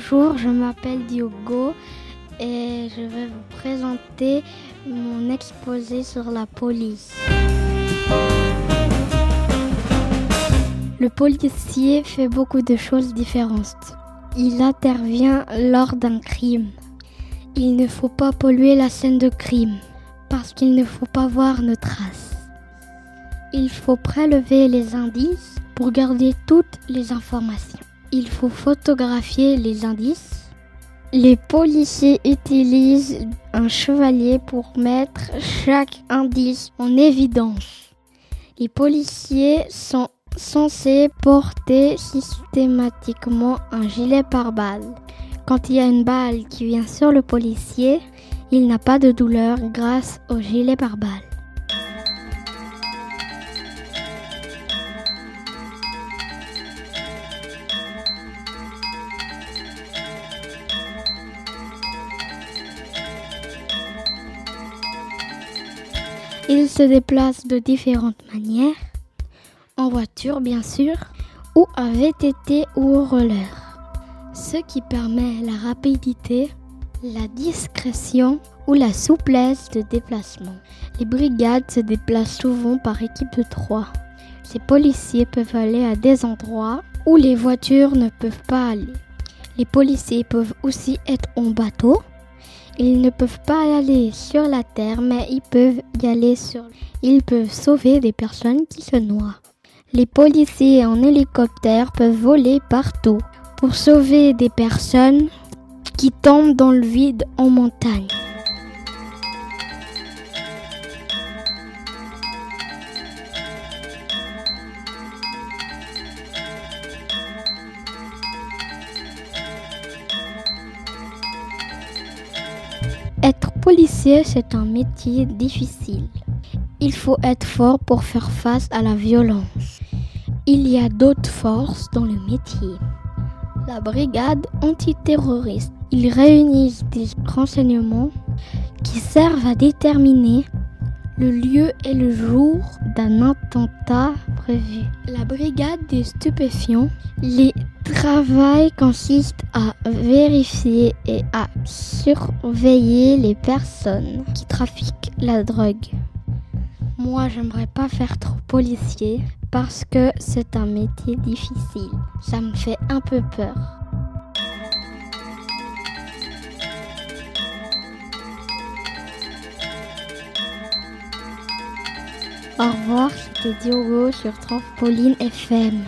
Bonjour, je m'appelle Diogo et je vais vous présenter mon exposé sur la police. Le policier fait beaucoup de choses différentes. Il intervient lors d'un crime. Il ne faut pas polluer la scène de crime parce qu'il ne faut pas voir nos traces. Il faut prélever les indices pour garder toutes les informations. Il faut photographier les indices. Les policiers utilisent un chevalier pour mettre chaque indice en évidence. Les policiers sont censés porter systématiquement un gilet pare-balles. Quand il y a une balle qui vient sur le policier, il n'a pas de douleur grâce au gilet pare-balles. Il se déplace de différentes manières, en voiture bien sûr, ou à VTT ou au roller, ce qui permet la rapidité, la discrétion ou la souplesse de déplacement. Les brigades se déplacent souvent par équipe de trois. Ces policiers peuvent aller à des endroits où les voitures ne peuvent pas aller. Les policiers peuvent aussi être en bateau ils ne peuvent pas aller sur la terre, mais ils peuvent y aller sur. Ils peuvent sauver des personnes qui se noient. Les policiers en hélicoptère peuvent voler partout pour sauver des personnes qui tombent dans le vide en montagne. Policier, c'est un métier difficile. Il faut être fort pour faire face à la violence. Il y a d'autres forces dans le métier. La brigade antiterroriste. Ils réunissent des renseignements qui servent à déterminer le lieu et le jour d'un attentat prévu. La brigade des stupéfiants, les travail consiste à vérifier et à surveiller les personnes qui trafiquent la drogue. Moi, j'aimerais pas faire trop policier parce que c'est un métier difficile. Ça me fait un peu peur. Au revoir, c'était Diogo sur Trampoline FM.